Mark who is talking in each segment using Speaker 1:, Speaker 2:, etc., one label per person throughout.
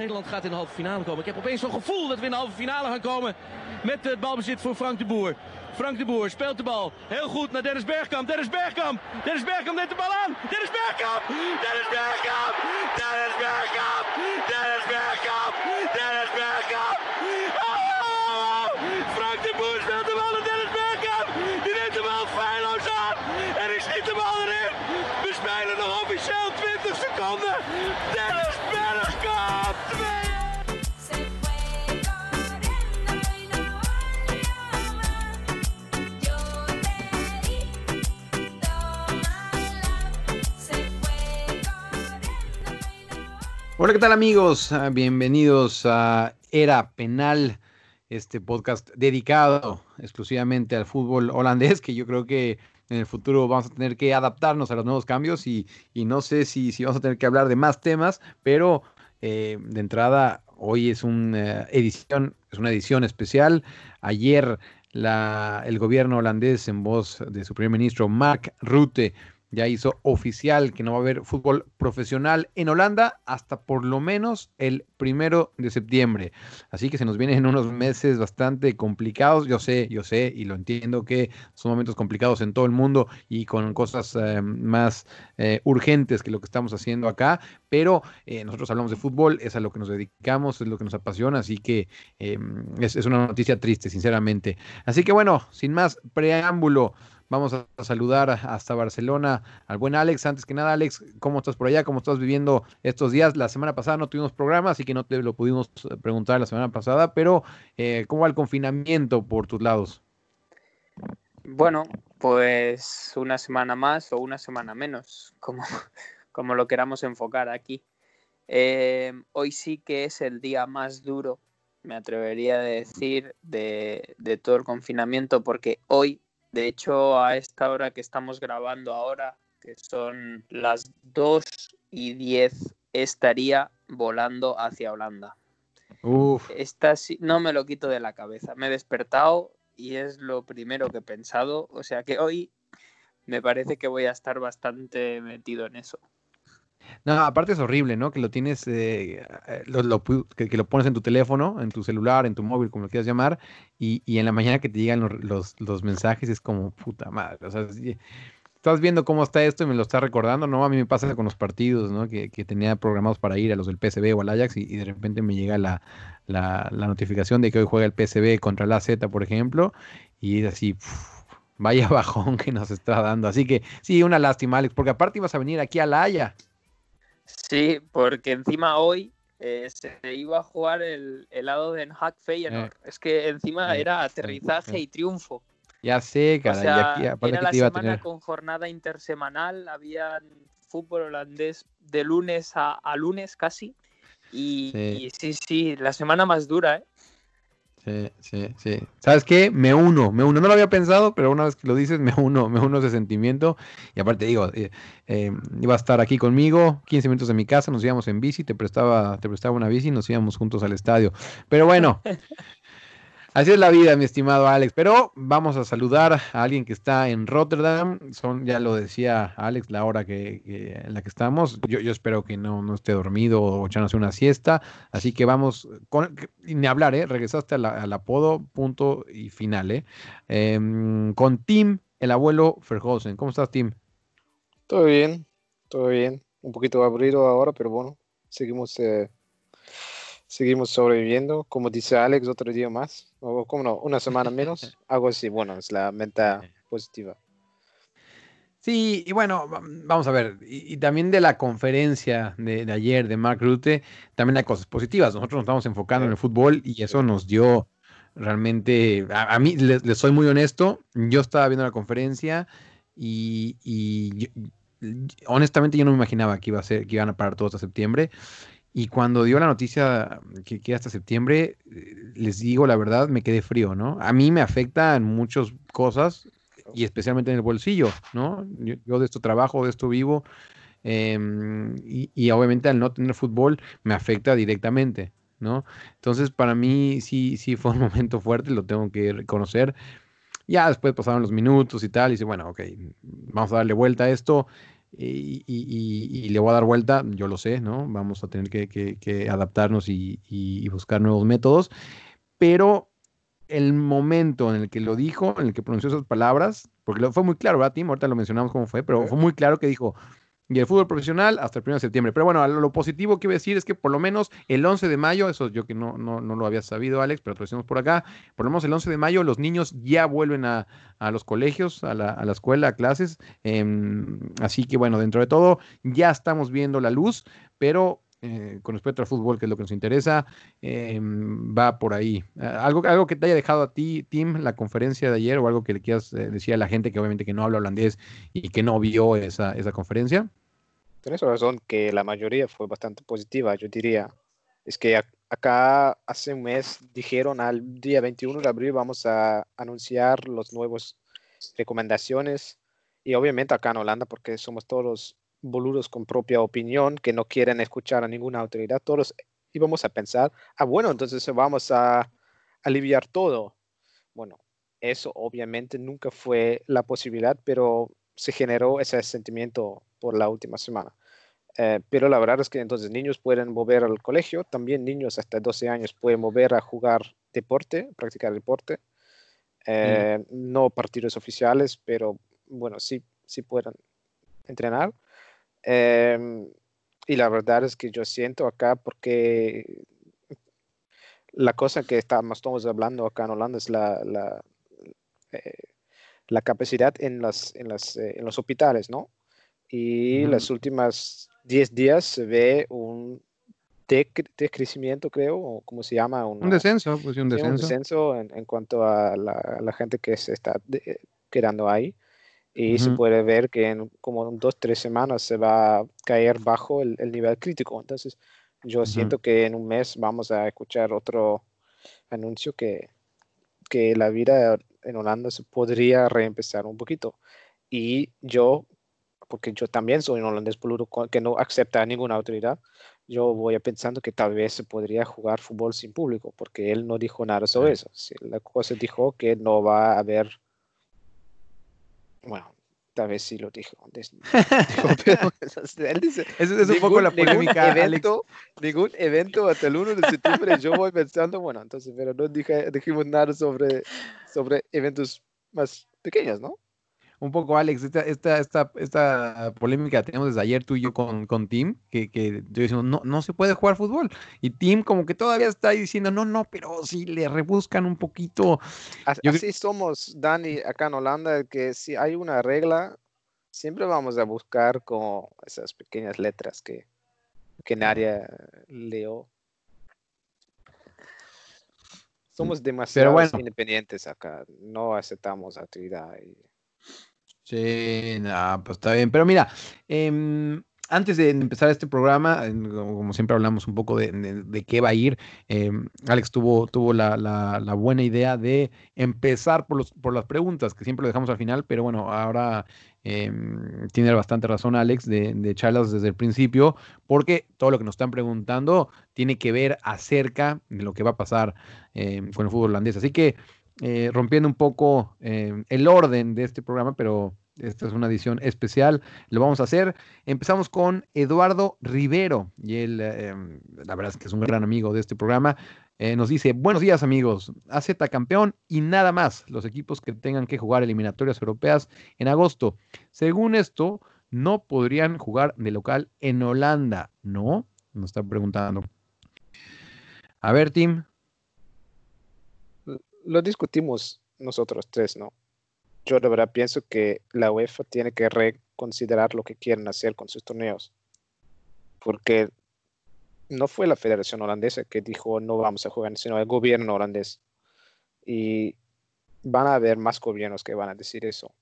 Speaker 1: Nederland gaat in de halve finale komen. Ik heb opeens zo'n gevoel dat we in de halve finale gaan komen met het balbezit voor Frank de Boer. Frank de Boer speelt de bal heel goed naar Dennis Bergkamp. Dennis Bergkamp. Dennis Bergkamp neemt de bal aan. Dennis Bergkamp. Dennis Bergkamp. Dennis Bergkamp. Dennis Bergkamp. Dennis Bergkamp.
Speaker 2: Hola, ¿qué tal amigos? Ah, Bienvenidos a Era Penal, este podcast dedicado exclusivamente al fútbol holandés, que yo creo que en el futuro vamos a tener que adaptarnos a los nuevos cambios y, y no sé si, si vamos a tener que hablar de más temas, pero eh, de entrada hoy es una edición, es una edición especial. Ayer la, el gobierno holandés en voz de su primer ministro Mark Rutte ya hizo oficial que no va a haber fútbol profesional en Holanda hasta por lo menos el primero de septiembre. Así que se nos vienen unos meses bastante complicados. Yo sé, yo sé y lo entiendo que son momentos complicados en todo el mundo y con cosas eh, más eh, urgentes que lo que estamos haciendo acá, pero eh, nosotros hablamos de fútbol, es a lo que nos dedicamos, es lo que nos apasiona, así que es, es una noticia triste, sinceramente. Así que bueno, sin más preámbulo. Vamos a saludar hasta Barcelona al buen Alex. Antes que nada, Alex, ¿cómo estás por allá? ¿Cómo estás viviendo estos días? La semana pasada no tuvimos programa, así que no te lo pudimos eh, preguntar la semana pasada, pero eh, ¿cómo va el confinamiento por tus lados?
Speaker 3: Bueno, pues una semana más o una semana menos, como, como lo queramos enfocar aquí. Eh, hoy sí que es el día más duro, me atrevería a decir, de, de todo el confinamiento, porque hoy, de hecho, a esta hora que estamos grabando ahora, que son las 2 y 10, estaría volando hacia Holanda.
Speaker 2: Uf,
Speaker 3: Esta sí- no me lo quito de la cabeza. Me he despertado y es lo primero que he pensado. O sea que hoy me parece que voy a estar bastante metido en eso.
Speaker 2: No, aparte es horrible, ¿no? Que lo tienes, eh, eh, lo- que, lo pones en tu teléfono, en tu celular, en tu móvil, como lo quieras llamar, y, y en la mañana que te llegan los, los- mensajes es como puta madre. O sea, estás viendo cómo está esto y me lo está recordando, ¿no? A mí me pasa con los partidos, ¿no? Que, que tenía programados para ir a los del PSV o al Ajax y, y de repente me llega la, la, la notificación de que hoy juega el PSV contra el AZ, por ejemplo, y es así, vaya bajón que nos está dando. Así que sí, una lástima, Alex, porque aparte ibas a venir aquí a La Haya.
Speaker 3: Sí, porque encima hoy eh, se iba a jugar el helado de Den Haag Feyenoord. Es que encima
Speaker 2: Eh,
Speaker 3: era
Speaker 2: sí,
Speaker 3: aterrizaje y triunfo.
Speaker 2: Ya sé,
Speaker 3: O
Speaker 2: cara, y
Speaker 3: sea,
Speaker 2: aquí
Speaker 3: era la
Speaker 2: a
Speaker 3: semana
Speaker 2: tener.
Speaker 3: con jornada intersemanal, había fútbol holandés de lunes a, a lunes casi. Y
Speaker 2: Sí.
Speaker 3: y sí, sí, la semana más dura, ¿eh?
Speaker 2: Sí, sí, sí. ¿Sabes qué? Me uno, me uno. No lo había pensado, pero una vez que lo dices, me uno, me uno ese sentimiento. Y aparte digo, eh, eh, iba a estar aquí conmigo, 15 minutos de mi casa, nos íbamos en bici, te prestaba, te prestaba una bici y nos íbamos juntos al estadio. Pero bueno, así es la vida, mi estimado Alex. Pero vamos a saludar a alguien que está en Rotterdam. Son, ya lo decía Alex, la hora que, en la que estamos. Yo, espero que no, no esté dormido o echándose una siesta. Así que vamos, con, ni hablar, ¿eh? Regresaste al apodo, punto y final, ¿eh? Em, con Tim, el abuelo Ferhausen. ¿Cómo estás, Tim?
Speaker 4: Todo bien, todo bien. Un poquito aburrido ahora, pero bueno, seguimos, eh, seguimos sobreviviendo. Como dice Alex, otro día más. O como no, una semana menos. Algo así, bueno, es la meta positiva.
Speaker 2: Sí, y bueno, va- vamos a ver, y, y también de la conferencia de, de ayer de Mark Rutte, también hay cosas positivas. Nosotros nos estamos enfocando en el fútbol y eso nos dio realmente, a, a mí, les, les soy muy honesto, yo estaba viendo la conferencia y, y yo- honestamente yo no me imaginaba que iba a ser, que iban a parar todo hasta septiembre. Y cuando dio la noticia que, que hasta septiembre, eh, les digo la verdad, me quedé frío, ¿no? A mí me afecta en muchas cosas y especialmente en el bolsillo, ¿no? Yo, yo de esto trabajo, de esto vivo em, y, y obviamente al no tener fútbol me afecta directamente, ¿no? Entonces para mí sí, sí fue un momento fuerte, lo tengo que reconocer. Ya después pasaron los minutos y tal, y dice, bueno, ok, vamos a darle vuelta a esto. Y, y- y- y le voy a dar vuelta, yo lo sé, ¿no? Vamos a tener que, que- que adaptarnos y, y- buscar nuevos métodos, pero el momento en el que lo dijo, en el que pronunció esas palabras, porque lo- fue muy claro, ¿verdad, Tim? Ahorita lo mencionamos cómo fue, pero fue muy claro que dijo, y el fútbol profesional hasta el 1 de septiembre. Pero bueno, lo, positivo que iba a decir es que por lo menos el 11 de mayo, eso yo que no, no, no lo había sabido, Alex, pero lo decimos por acá, por lo menos el 11 de mayo los niños ya vuelven a, a los colegios, a la, a la escuela, a clases. em, así que bueno, dentro de todo ya estamos viendo la luz, pero eh, con respecto al fútbol, que es lo que nos interesa, em, va por ahí. Ah, ¿Algo, algo que te haya dejado a ti, Tim, la conferencia de ayer o algo que le quieras eh, decir a la gente que obviamente que no habla holandés y que no vio esa, esa conferencia?
Speaker 4: Tienes razón que la mayoría fue bastante positiva, yo diría. Es que ac- acá hace un mes dijeron al día 21 de abril vamos a anunciar los nuevos recomendaciones y obviamente acá en Holanda porque somos todos boludos con propia opinión que no quieren escuchar a ninguna autoridad, todos íbamos a pensar, ah bueno, entonces vamos a aliviar todo. Bueno, eso obviamente nunca fue la posibilidad, pero se generó ese sentimiento por la última semana. Eh, pero la verdad es que entonces niños pueden volver al colegio, también niños hasta 12 años pueden volver a jugar deporte, practicar deporte. Eh, No partidos oficiales, pero bueno, sí, sí pueden entrenar. Eh, y la verdad es que yo siento acá porque la cosa que estamos, estamos hablando acá en Holanda es la, la, eh, la capacidad en, las, en, las, eh, en los hospitales, ¿no? Y
Speaker 2: Ujú.
Speaker 4: las últimas 10 días se ve un dec- decrecimiento, creo, o como se llama,
Speaker 2: Un
Speaker 4: Una-
Speaker 2: descenso, pues sí, un
Speaker 4: sí, un
Speaker 2: descenso.
Speaker 4: descenso en, en cuanto a la, a la gente que se está de- quedando ahí. Y se
Speaker 2: Ujú.
Speaker 4: puede ver que en como dos, tres semanas se va a caer bajo el, el nivel crítico. Entonces, yo
Speaker 2: Ujú.
Speaker 4: siento que en un mes vamos a escuchar otro anuncio que, que la vida en Holanda se podría reempezar un poquito. Y yo, porque yo también soy un holandés boludo co- que no acepta a ninguna autoridad, yo voy pensando que tal vez se podría jugar fútbol sin público, porque él no dijo nada sobre eso. La cosa dijo que no va a haber, bueno, tal vez sí lo dijo. des- dijo, pero él dice,
Speaker 2: es un poco
Speaker 4: ningún-
Speaker 2: la
Speaker 4: ningún
Speaker 2: polémica, Alex.
Speaker 4: evento, ningún evento hasta el 1 de septiembre. Yo voy pensando, bueno, entonces, pero no dije, dijimos nada sobre, sobre eventos más pequeños, ¿no?
Speaker 2: Un poco, Alex, esta, esta, esta, esta polémica la tenemos desde ayer tú y yo con, con Tim, que, que yo decimos, no, no se puede jugar fútbol. Y Tim como que todavía está ahí diciendo, no, no, pero si le rebuscan un poquito. Yo
Speaker 4: Así somos, Dani, acá en Holanda, que si hay una regla, siempre vamos a buscar como esas pequeñas letras que, que nadie leo. Somos demasiado
Speaker 2: bueno.
Speaker 4: independientes acá, no aceptamos actividad. y-
Speaker 2: Sí, pues está bien. Pero mira, em, antes de empezar este programa, como siempre hablamos un poco de, de- qué va a ir, em, Alex tuvo, tuvo la, la- buena idea de empezar por, los, por las preguntas, que siempre lo dejamos al final, pero bueno, ahora em, tiene bastante razón Alex de, de echarlas desde el principio, porque todo lo que nos están preguntando tiene que ver acerca de lo que va a pasar con el fútbol holandés. Así que eh, rompiendo un poco el orden de este programa, pero esta es una edición especial, lo vamos a hacer. Empezamos con Eduardo Rivero, y él, eh, la verdad es que es un gran amigo de este programa. Eh, nos dice, buenos días amigos, AZ campeón y nada más, los equipos que tengan que jugar eliminatorias europeas en agosto. Según esto, no podrían jugar de local en Holanda, ¿no? Nos está preguntando. A ver, Tim.
Speaker 4: Lo discutimos nosotros tres, ¿no? Yo de verdad pienso que la UEFA tiene que reconsiderar lo que quieren hacer con sus torneos. Porque no fue la Federación Holandesa que dijo no vamos a jugar, sino el gobierno holandés. Y van a haber más gobiernos que van a decir eso.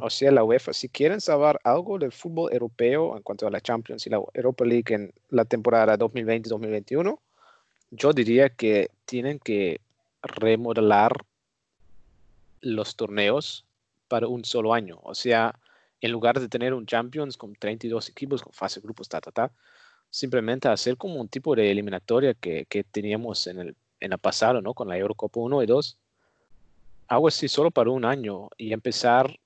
Speaker 4: O sea, la UEFA, si quieren saber algo del fútbol europeo en cuanto a la Champions y la Europa League en la temporada 2020-2021, yo diría que tienen que remodelar los torneos para un solo año. O sea, en lugar de tener un Champions con 32 equipos, con fase de grupos, ta, ta, ta, simplemente hacer como un tipo de eliminatoria que, que teníamos en el, en el pasado, ¿no? Con la Eurocopa 1 y 2. Algo así solo para un año y empezar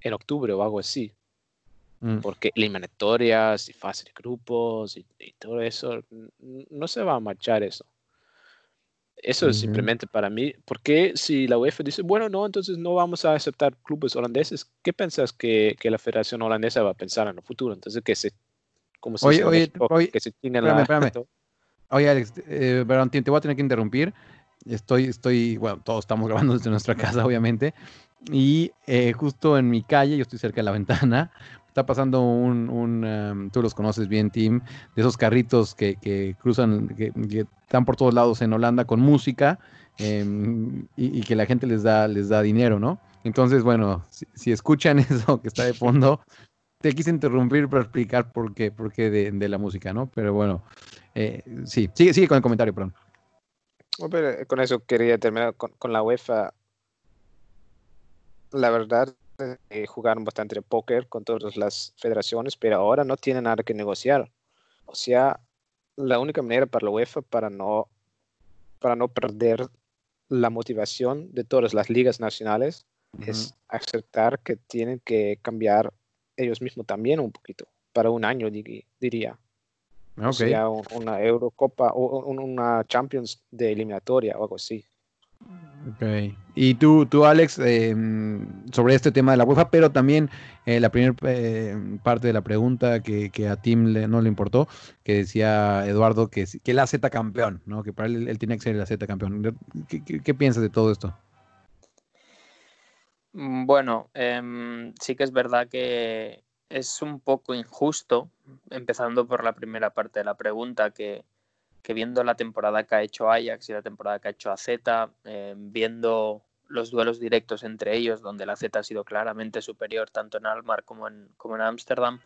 Speaker 4: en octubre o algo así.
Speaker 2: Mm.
Speaker 4: porque eliminatorias y fase de grupos y, y todo eso, no se va a marchar eso. Eso es simplemente para mí, porque si la UEFA dice, bueno, no, entonces no vamos a aceptar clubes holandeses, ¿qué piensas que, que la Federación Holandesa va a pensar en el futuro? Entonces, que se, como se
Speaker 2: Oye, oye,
Speaker 4: México,
Speaker 2: oye,
Speaker 4: que se tiene
Speaker 2: espérame,
Speaker 4: la...
Speaker 2: espérame. Oye, Alex, eh, perdón, te voy a tener que interrumpir. Estoy, estoy, bueno, todos estamos grabando desde nuestra casa, obviamente. Y eh, justo en mi calle, yo estoy cerca de la ventana, está pasando un, un, em, tú los conoces bien, Tim, de esos carritos que, que cruzan, que, están por todos lados en Holanda con música em, y, que la gente les da, les da dinero, ¿no? Entonces, bueno, si, escuchan eso que está de fondo, te quise interrumpir para explicar por qué, por qué de, la música, ¿no? Pero bueno, eh, sí, sigue, sigue con el comentario, perdón.
Speaker 4: Pero, eh, con eso quería terminar con, con la UEFA. La verdad, eh, jugaron bastante de póker con todas las federaciones, pero ahora no tienen nada que negociar. O sea, la única manera para la UEFA para no, para no perder la motivación de todas las ligas nacionales es aceptar que tienen que cambiar ellos mismos también un poquito, para un año, diría. O
Speaker 2: Ok.
Speaker 4: sea, un- una Eurocopa o un- una Champions de eliminatoria o algo así.
Speaker 2: Ok. Y tú, tú Alex, eh, sobre este tema de la UEFA, pero también eh, la primera parte de la pregunta que, a Tim no le importó, que decía Eduardo que, que la Z campeón, ¿no? Que para él, él tenía que ser la Z campeón. ¿Qué, qué- qué piensas de todo esto?
Speaker 3: Mm, Bueno, em, sí que es verdad que es un poco injusto, empezando por la primera parte de la pregunta, que, que viendo la temporada que ha hecho Ajax y la temporada que ha hecho AZ, em, viendo los duelos directos entre ellos, donde la Z ha sido claramente superior tanto en Almar como en, como en Ámsterdam,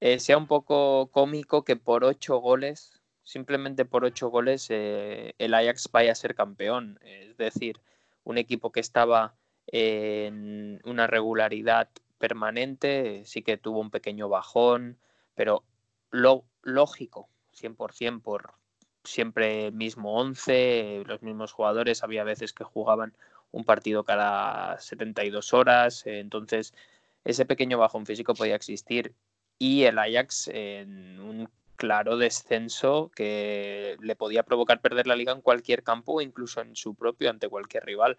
Speaker 3: eh, sea un poco cómico que por ocho goles, simplemente por ocho goles, eh, el Ajax vaya a ser campeón. Es decir, un equipo que estaba en una regularidad permanente, sí que tuvo un pequeño bajón, pero lo lógico, 100% por siempre mismo 11, los mismos jugadores, había veces que jugaban un partido cada 72 horas, entonces ese pequeño bajón físico podía existir y el Ajax en un claro descenso que le podía provocar perder la liga en cualquier campo o incluso en su propio ante cualquier rival.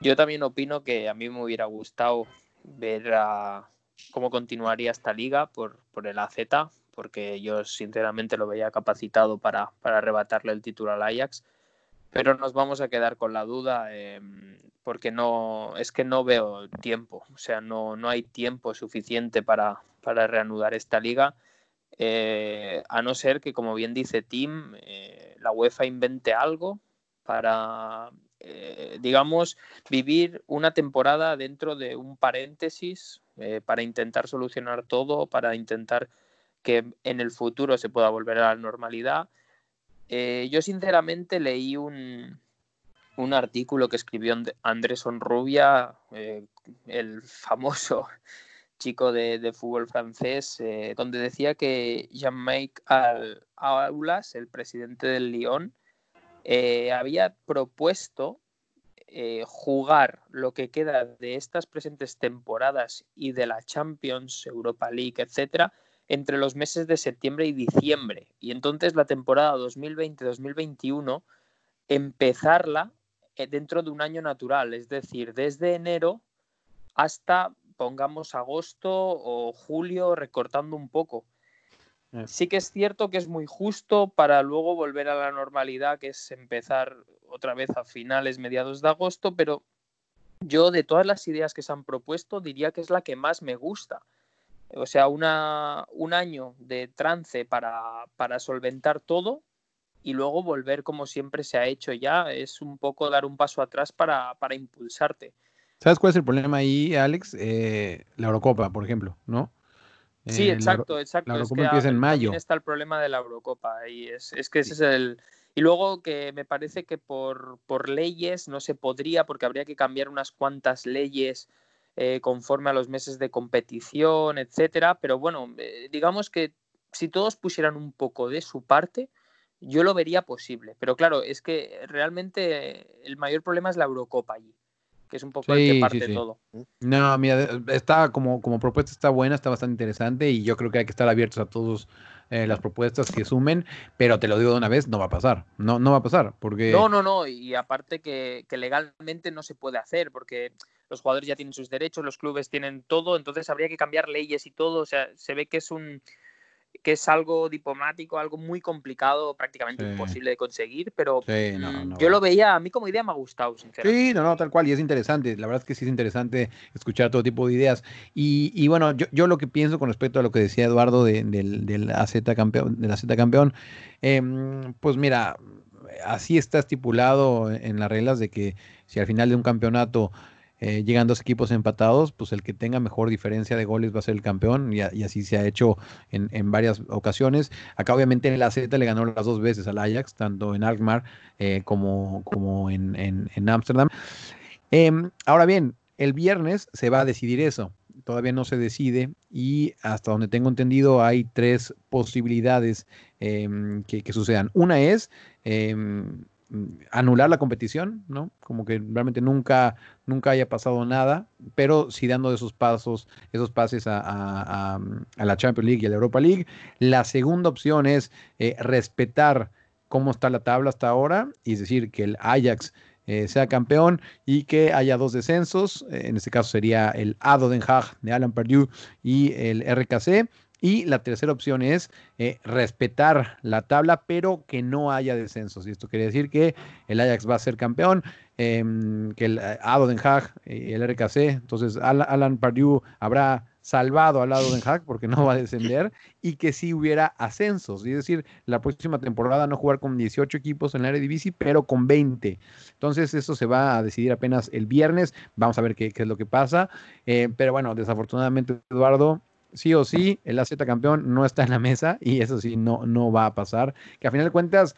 Speaker 3: Yo también opino que a mí me hubiera gustado ver cómo continuaría esta liga por, por el AZ, porque yo sinceramente lo veía capacitado para, para arrebatarle el título al Ajax, pero nos vamos a quedar con la duda eh, porque no es que no veo tiempo, o sea, no, no hay tiempo suficiente para, para reanudar esta liga. Eh, a no ser que, como bien dice Tim, eh, la UEFA invente algo para, digamos, vivir una temporada dentro de un paréntesis para intentar solucionar todo, para intentar que en el futuro se pueda volver a la normalidad. Eh, yo sinceramente leí un, un, artículo que escribió Andrés Onrubia, eh, el famoso chico de, de fútbol francés, eh, donde decía que Jean-Marc Aulas, el presidente del Lyon, había propuesto jugar lo que queda de estas presentes temporadas y de la Champions, Europa League, etcétera, entre los meses de septiembre y diciembre. Y entonces la temporada 2020-2021 empezarla eh, dentro de un año natural, es decir, desde enero hasta, pongamos, agosto o julio, recortando un poco. Sí que es cierto que es muy justo para luego volver a la normalidad, que es empezar otra vez a finales, mediados de agosto, pero yo de todas las ideas que se han propuesto diría que es la que más me gusta. O sea, una, un año de trance para, para solventar todo y luego volver como siempre se ha hecho ya, es un poco dar un paso atrás para, para impulsarte.
Speaker 2: ¿Sabes cuál es el problema ahí, Alex? Eh, la Eurocopa, por ejemplo, ¿no?
Speaker 3: Sí, exacto, exacto.
Speaker 2: La
Speaker 3: es
Speaker 2: Eurocopa
Speaker 3: que
Speaker 2: empieza en mayo.
Speaker 3: También está el problema de la Eurocopa y es, es que ese es el... Y luego que me parece que por, por leyes no se podría, porque habría que cambiar unas cuantas leyes eh, conforme a los meses de competición, etcétera. Pero bueno, eh, digamos que si todos pusieran un poco de su parte, yo lo vería posible. Pero claro, es que realmente el mayor problema es la Eurocopa allí. que es un poco el que parte
Speaker 2: sí, sí.
Speaker 3: todo.
Speaker 2: No, mira, de- está como, como propuesta está buena, está bastante interesante y yo creo que hay que estar abiertos a todas las propuestas que sumen, pero te lo digo de una vez, no va a pasar, no, no va a pasar, porque
Speaker 3: No, no, no, y aparte que, que legalmente no se puede hacer porque los jugadores ya tienen sus derechos, los clubes tienen todo, entonces habría que cambiar leyes y todo, o sea, se ve que es un que es algo diplomático, algo muy complicado, prácticamente
Speaker 2: Sí.
Speaker 3: imposible de conseguir, pero
Speaker 2: Sí, no, no
Speaker 3: yo lo veía, a mí como idea me ha gustado, sinceramente.
Speaker 2: Sí, no, no, tal cual, y es interesante, la verdad es que sí es interesante escuchar todo tipo de ideas. Y, y bueno, yo, yo lo que pienso con respecto a lo que decía Eduardo de- del, del AZ campeón, del AZ campeón, em, pues mira, así está estipulado en las reglas de que si al final de un campeonato eh, llegan dos equipos empatados, pues el que tenga mejor diferencia de goles va a ser el campeón, y, así se ha hecho en, en varias ocasiones. Acá obviamente el AZ le ganó las dos veces al Ajax, tanto en Alkmaar eh, como, como en en- en Ámsterdam. Em, ahora bien, el viernes se va a decidir eso. Todavía no se decide y hasta donde tengo entendido hay tres posibilidades em, que, que sucedan. Una es em, anular la competición, ¿no? Como que realmente nunca, nunca haya pasado nada, pero sí dando esos pasos, esos pases a, la Champions League y a la Europa League. La segunda opción es eh, respetar cómo está la tabla hasta ahora, y es decir, que el Ajax eh, sea campeón y que haya dos descensos. eh, En este caso sería el ADO Den Haag de Alan Perdue y el RKC. Y la tercera opción es eh, respetar la tabla, pero que no haya descensos. Y esto quiere decir que el Ajax va a ser campeón, em, que el eh, ADO Den Haag y el RKC, entonces Al- Alan Perdue habrá salvado al ADO Den Haag porque no va a descender y que sí hubiera ascensos. Es decir, la próxima temporada no jugar con 18 equipos en la Eredivisie, pero con 20. Entonces eso se va a decidir apenas el viernes. Vamos a ver qué, qué es lo que pasa. Eh, pero bueno, desafortunadamente, Eduardo, sí o sí, el AZ campeón no está en la mesa y eso sí no, no va a pasar. Que a final de cuentas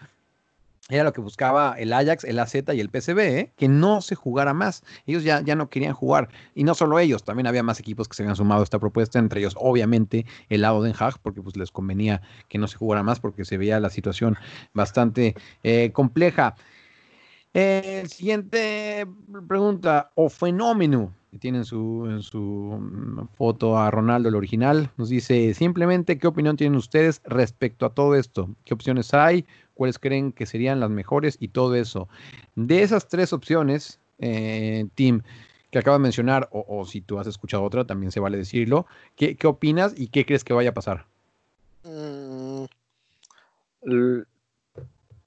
Speaker 2: era lo que buscaba el Ajax, el AZ y el PSV, ¿eh? que no se jugara más. Ellos ya, ya no querían jugar. Y no solo ellos, también había más equipos que se habían sumado a esta propuesta, entre ellos obviamente el Den Haag, porque pues les convenía que no se jugara más, porque se veía la situación bastante eh, compleja. Eh, siguiente pregunta, o fenómeno, que tiene en su, en su mm, foto a Ronaldo, el original, nos dice simplemente qué opinión tienen ustedes respecto a todo esto, qué opciones hay, cuáles creen que serían las mejores y todo eso. De esas tres opciones, eh, Tim, que acabo de mencionar, o, si tú has escuchado otra, también se vale decirlo, ¿qué, opinas y qué crees que vaya a pasar?
Speaker 4: Mm,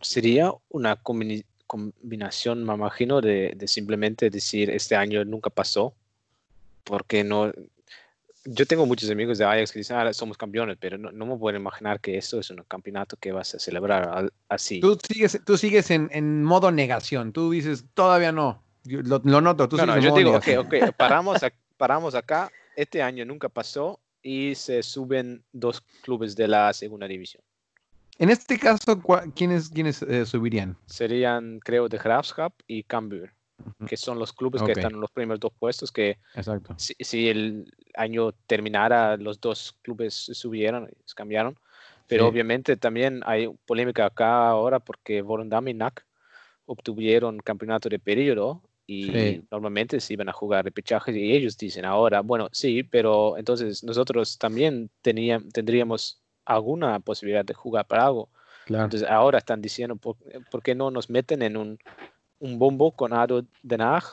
Speaker 4: sería una combini- combinación, me imagino, de, de simplemente decir este año nunca pasó, porque no. Yo tengo muchos amigos de Ajax que dicen, ah, somos campeones, pero no, no me puedo imaginar que esto es un campeonato que vas a celebrar al- así.
Speaker 2: Tú sigues, tú sigues en, en modo negación, tú dices, todavía no, Yo lo, lo noto, tú
Speaker 4: No,
Speaker 2: sigues
Speaker 4: no,
Speaker 2: en
Speaker 4: yo
Speaker 2: modo
Speaker 4: digo, ok,
Speaker 2: negación.
Speaker 4: ok, paramos, ac- paramos acá, este año nunca pasó y se suben dos clubes de la segunda división.
Speaker 2: En este caso, ¿cuá- ¿quiénes, quiénes eh, subirían?
Speaker 4: Serían, creo, de Graafschap y Cambuur,
Speaker 2: Ujú.
Speaker 4: que son los clubes
Speaker 2: Ok.
Speaker 4: que están en los primeros dos puestos, que
Speaker 2: Exacto.
Speaker 4: si, si el año terminara, los dos clubes subieron, cambiaron. Pero
Speaker 2: Sí.
Speaker 4: obviamente también hay polémica acá ahora porque Volendam y NAC obtuvieron campeonato de periodo y
Speaker 2: Sí.
Speaker 4: normalmente se iban a jugar repechajes y ellos dicen ahora, bueno, sí, pero entonces nosotros también tenían, tendríamos alguna posibilidad de jugar para algo.
Speaker 2: Claro.
Speaker 4: Entonces ahora están diciendo, ¿por, por qué no nos meten en un, un bombo con ADO Den Haag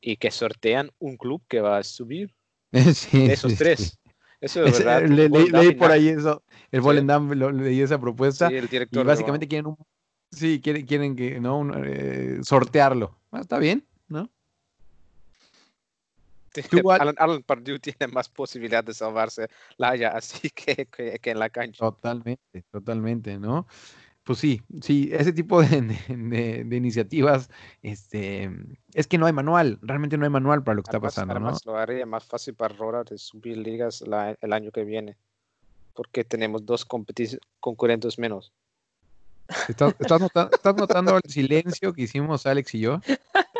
Speaker 4: y que sortean un club que va a subir
Speaker 2: Sí,
Speaker 4: de esos
Speaker 2: sí,
Speaker 4: tres?
Speaker 2: sí.
Speaker 4: Eso es verdad.
Speaker 2: le- le- leí
Speaker 4: y
Speaker 2: por ahí eso, el. Volendam lo- leí esa propuesta
Speaker 4: el
Speaker 2: y
Speaker 4: director de-
Speaker 2: básicamente quieren un, sí, quieren, quieren que, ¿no? Un, eh, sortearlo. Ah, está bien,
Speaker 4: Alan, Alan Pardue tiene más posibilidad de salvarse la haya así que, que, que en la cancha.
Speaker 2: Totalmente, totalmente, ¿no? Pues sí, sí, ese tipo de, de- de- iniciativas, este, es que no hay manual, realmente no hay manual para lo que está
Speaker 4: Además,
Speaker 2: pasando, ¿no?
Speaker 4: además lo haría más fácil para Rora de subir ligas la- el año que viene. Porque tenemos dos concurrentes menos.
Speaker 2: ¿Estás, estás nota- estás notando el silencio que hicimos Alex y yo?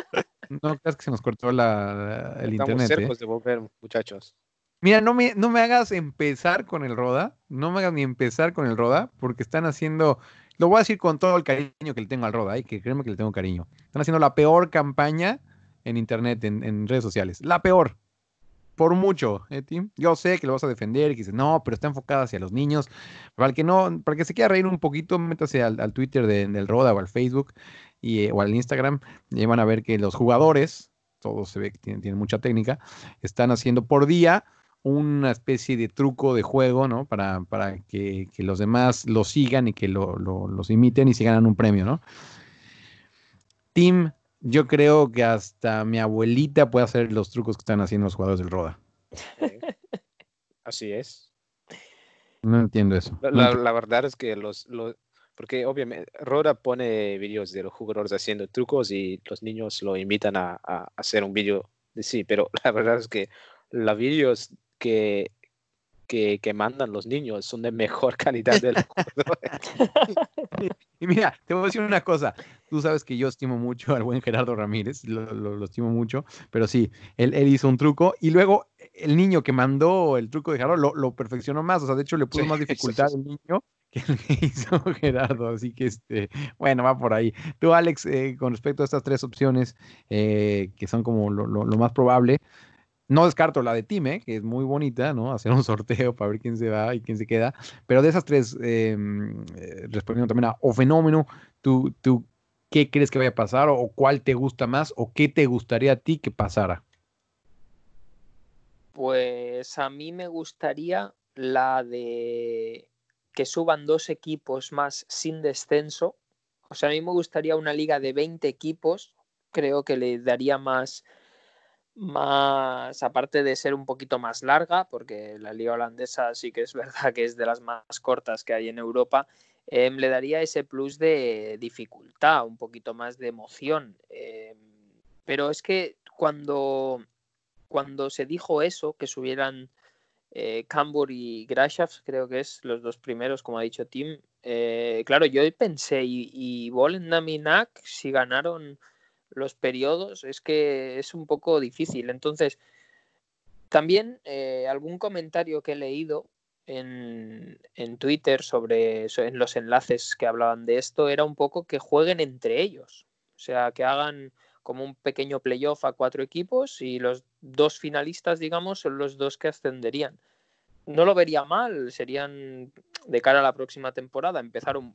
Speaker 2: No creas que se nos cortó la, el
Speaker 4: Estamos
Speaker 2: internet. ¿eh?
Speaker 4: cerca de volver, muchachos.
Speaker 2: Mira, no me, no me hagas empezar con el Roda, no me hagas ni empezar con el Roda, porque están haciendo, lo voy a decir con todo el cariño que le tengo al Roda, y que créeme que le tengo cariño. Están haciendo la peor campaña en internet, en, en redes sociales. La peor. Por mucho, ¿eh, Tim? Yo sé que lo vas a defender y que dices, no, pero está enfocada hacia los niños. Para el que no, para que se quiera reír un poquito, métase al, al Twitter de- del Roda o al Facebook y, eh, o al Instagram y van a ver que los jugadores, todos se ve que tienen, mucha técnica, están haciendo por día una especie de truco de juego, ¿no? Para, para que, que los demás lo sigan y que lo- los imiten y se ganan un premio, ¿no? Tim, yo creo que hasta mi abuelita puede hacer los trucos que están haciendo los jugadores del Roda.
Speaker 4: Así es.
Speaker 2: No entiendo eso.
Speaker 4: La, verdad es que los, los- porque obviamente Roda pone videos de los jugadores haciendo trucos y los niños lo invitan a, a hacer un video de sí, pero la verdad es que los videos que, que, que mandan los niños son de mejor calidad de los jugadores.
Speaker 2: Y mira, te voy a decir una cosa. Tú sabes que yo estimo mucho al buen Gerardo Ramírez, lo, lo- lo estimo mucho, pero sí, él, él hizo un truco y luego el niño que mandó el truco de Gerardo lo, lo perfeccionó más, o sea, de hecho le puso
Speaker 4: Sí,
Speaker 2: más dificultad
Speaker 4: sí.
Speaker 2: al niño que el que hizo Gerardo, así que este, bueno, va por ahí. Tú, Alex, eh, con respecto a estas tres opciones, eh, que son como lo más probable, no descarto la de Time, que es muy bonita, ¿no? Hacer un sorteo para ver quién se va y quién se queda. Pero de esas tres, eh, eh, respondiendo también a O Fenómeno, ¿tú, tú qué crees que vaya a pasar? ¿O cuál te gusta más? ¿O qué te gustaría a ti que pasara?
Speaker 3: Pues a mí me gustaría la de que suban dos equipos más sin descenso. O sea, a mí me gustaría una liga de 20 equipos. Creo que le daría más, más, aparte de ser un poquito más larga, porque la liga holandesa sí que es verdad que es de las más cortas que hay en Europa, em, le daría ese plus de dificultad, un poquito más de emoción. Em, pero es que cuando, cuando se dijo eso, que subieran eh, Cambur y Grashafs, creo que es los dos primeros, como ha dicho Tim, eh, claro, yo pensé, y, y Volendam y Nak, si ganaron los periodos, es que es un poco difícil. Entonces, también eh, algún comentario que he leído en, en Twitter sobre so- en los enlaces que hablaban de esto era un poco que jueguen entre ellos. O sea, que hagan como un pequeño playoff a cuatro equipos y los dos finalistas, digamos, son los dos que ascenderían. No lo vería mal, serían de cara a la próxima temporada, empezar un,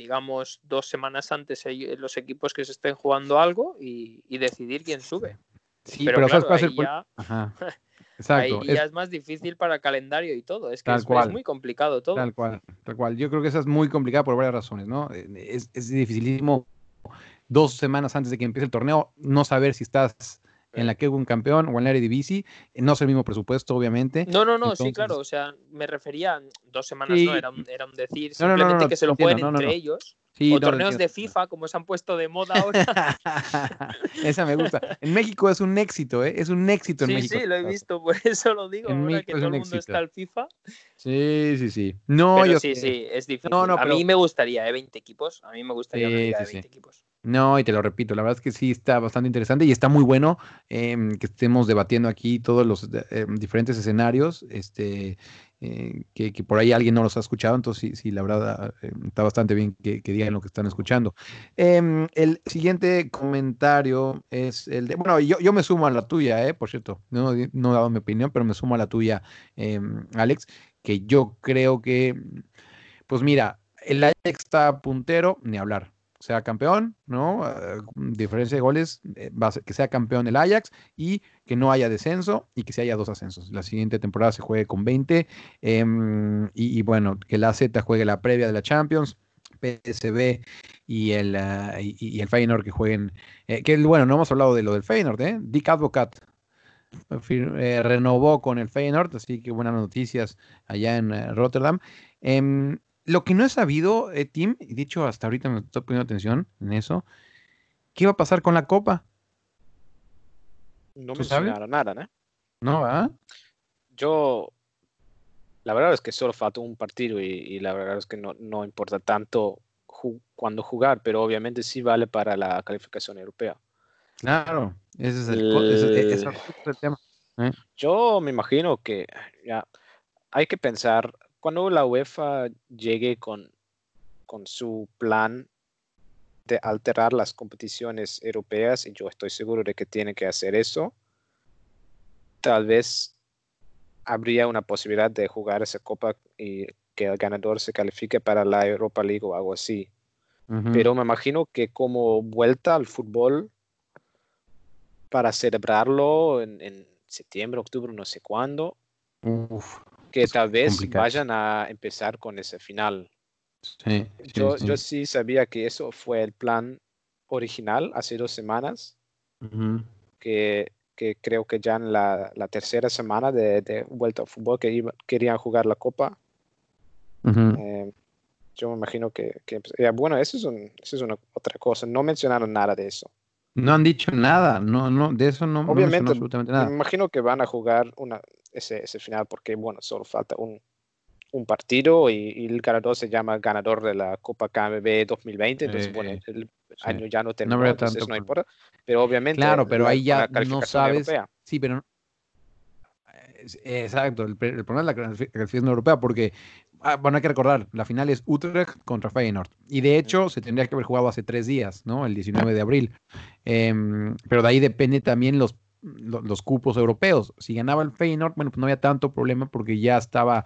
Speaker 3: digamos, dos semanas antes ellos- los equipos que se estén jugando algo y, y decidir quién sube.
Speaker 2: Sí,
Speaker 3: pero,
Speaker 2: pero,
Speaker 3: claro,
Speaker 2: ¿sabes cuál es el
Speaker 3: ahí ya,
Speaker 2: Ajá.
Speaker 3: ahí
Speaker 2: Exacto.
Speaker 3: ya
Speaker 2: es-
Speaker 3: más difícil para calendario y todo. Es que es, muy complicado todo.
Speaker 2: Tal cual, tal cual. Yo creo que esa es muy complicada por varias razones, ¿no? Eh, Es, es dificilísimo dos semanas antes de que empiece el torneo no saber si estás en la que un campeón o en la Eredivisie. Eh, No es el mismo presupuesto, obviamente.
Speaker 3: No, no, no, sí, claro. O sea, me refería a dos semanas,
Speaker 2: Sí.
Speaker 3: no, era un, era un decir
Speaker 2: No, no, no,
Speaker 3: simplemente
Speaker 2: no,
Speaker 3: que se lo
Speaker 2: entiendo,
Speaker 3: jueguen entre ellos.
Speaker 2: Sí,
Speaker 3: o torneos de. FIFA, como se han puesto de moda ahora.
Speaker 2: Esa me gusta. En México es un éxito, ¿eh? Es un éxito en
Speaker 3: sí,
Speaker 2: México.
Speaker 3: sí, lo he visto, por eso lo digo.
Speaker 2: En
Speaker 3: ahora que
Speaker 2: es
Speaker 3: todo el mundo
Speaker 2: éxito.
Speaker 3: está al FIFA.
Speaker 2: Sí, sí, sí. No,
Speaker 3: pero
Speaker 2: yo
Speaker 3: sí,
Speaker 2: sé.
Speaker 3: sí, es difícil.
Speaker 2: No, no,
Speaker 3: a
Speaker 2: pero-
Speaker 3: mí me gustaría, ¿eh? 20 equipos. A mí me gustaría una
Speaker 2: Sí,
Speaker 3: liga
Speaker 2: sí,
Speaker 3: de
Speaker 2: sí.
Speaker 3: 20 equipos.
Speaker 2: No, y te lo repito, la verdad es que sí está bastante interesante y está muy bueno em, que estemos debatiendo aquí todos los eh, diferentes escenarios, este, eh, que, que por ahí alguien no los ha escuchado, entonces sí, sí la verdad eh, está bastante bien que, que digan lo que están escuchando. Em, el siguiente comentario es el de, bueno, yo, yo me sumo a la tuya, eh, por cierto, no, no he dado mi opinión, pero me sumo a la tuya, em, Alex, que yo creo que, pues mira, el Ajax está puntero, ni hablar sea campeón, ¿no? Eh, diferencia de goles, eh, que sea campeón el Ajax y que no haya descenso y que se haya dos ascensos. La siguiente temporada se juegue con 20 em, y, bueno, que la Z juegue la previa de la Champions. PSV y el, ah, y, el Feyenoord que jueguen, eh, que bueno, no hemos hablado de lo del Feyenoord, ¿eh? Dick Advocat renovó con el Feyenoord, así que buenas noticias allá en Rotterdam. Em, lo que no he sabido, eh, Tim, y dicho hasta ahorita me estoy poniendo atención en eso, ¿qué va a pasar con la Copa?
Speaker 4: No
Speaker 2: ¿Tú sabes?
Speaker 4: mencionaron nada, ¿no?
Speaker 2: ¿No, va?
Speaker 4: Yo, la verdad es que solo falta un partido y, y la verdad es que no, no importa tanto ju- cuándo jugar, pero obviamente sí vale para la calificación europea.
Speaker 2: Claro, ese es el, co- ese- ese es
Speaker 4: El-
Speaker 2: el tema.
Speaker 4: Yo me imagino que ya hay que pensar, cuando la UEFA llegue con, con su plan de alterar las competiciones europeas y yo estoy seguro de que tiene que hacer eso, tal vez habría una posibilidad de jugar esa copa y que el ganador se califique para la Europa League o algo así. Pero me imagino que como vuelta al fútbol para celebrarlo en, en septiembre, octubre, no sé cuándo,
Speaker 2: Uf,
Speaker 4: que
Speaker 2: Es
Speaker 4: tal vez
Speaker 2: complicado.
Speaker 4: vayan a empezar con ese final.
Speaker 2: sí, sí,
Speaker 4: Yo,
Speaker 2: sí.
Speaker 4: yo sí sabía que eso fue el plan original hace dos semanas,
Speaker 2: Ujú.
Speaker 4: que, que creo que ya en la, la tercera semana de, de vuelta al fútbol que iba- querían jugar la copa.
Speaker 2: Ujú.
Speaker 4: Eh, yo me imagino que, que ya, bueno, eso es, un- eso es una otra cosa. No mencionaron nada de eso.
Speaker 2: No han dicho nada, no, no, de eso no, no
Speaker 4: Obviamente,
Speaker 2: absolutamente
Speaker 4: Me
Speaker 2: nada.
Speaker 4: imagino que van a jugar una, ese, ese final porque, bueno, solo falta un, un partido y, y el ganador se llama ganador de la Copa KMB 2020. Entonces,
Speaker 2: Eh,
Speaker 4: bueno,
Speaker 2: eh,
Speaker 4: el
Speaker 2: sí.
Speaker 4: año ya no terminó,
Speaker 2: habría
Speaker 4: entonces
Speaker 2: tanto
Speaker 4: no importa. Pero obviamente.
Speaker 2: Claro, pero
Speaker 4: la-
Speaker 2: ahí ya no sabes.
Speaker 4: europea.
Speaker 2: Sí, pero. es- Exacto, el, el problema es la clasifi- clasificación europea, porque ah, bueno, hay que recordar, la final es Utrecht contra Feyenoord. Y de hecho, se tendría que haber jugado hace tres días, ¿no? El 19 de abril. Em, pero de ahí depende también los, lo- los, cupos europeos. Si ganaba el Feyenoord, bueno, pues no había tanto problema porque ya estaba,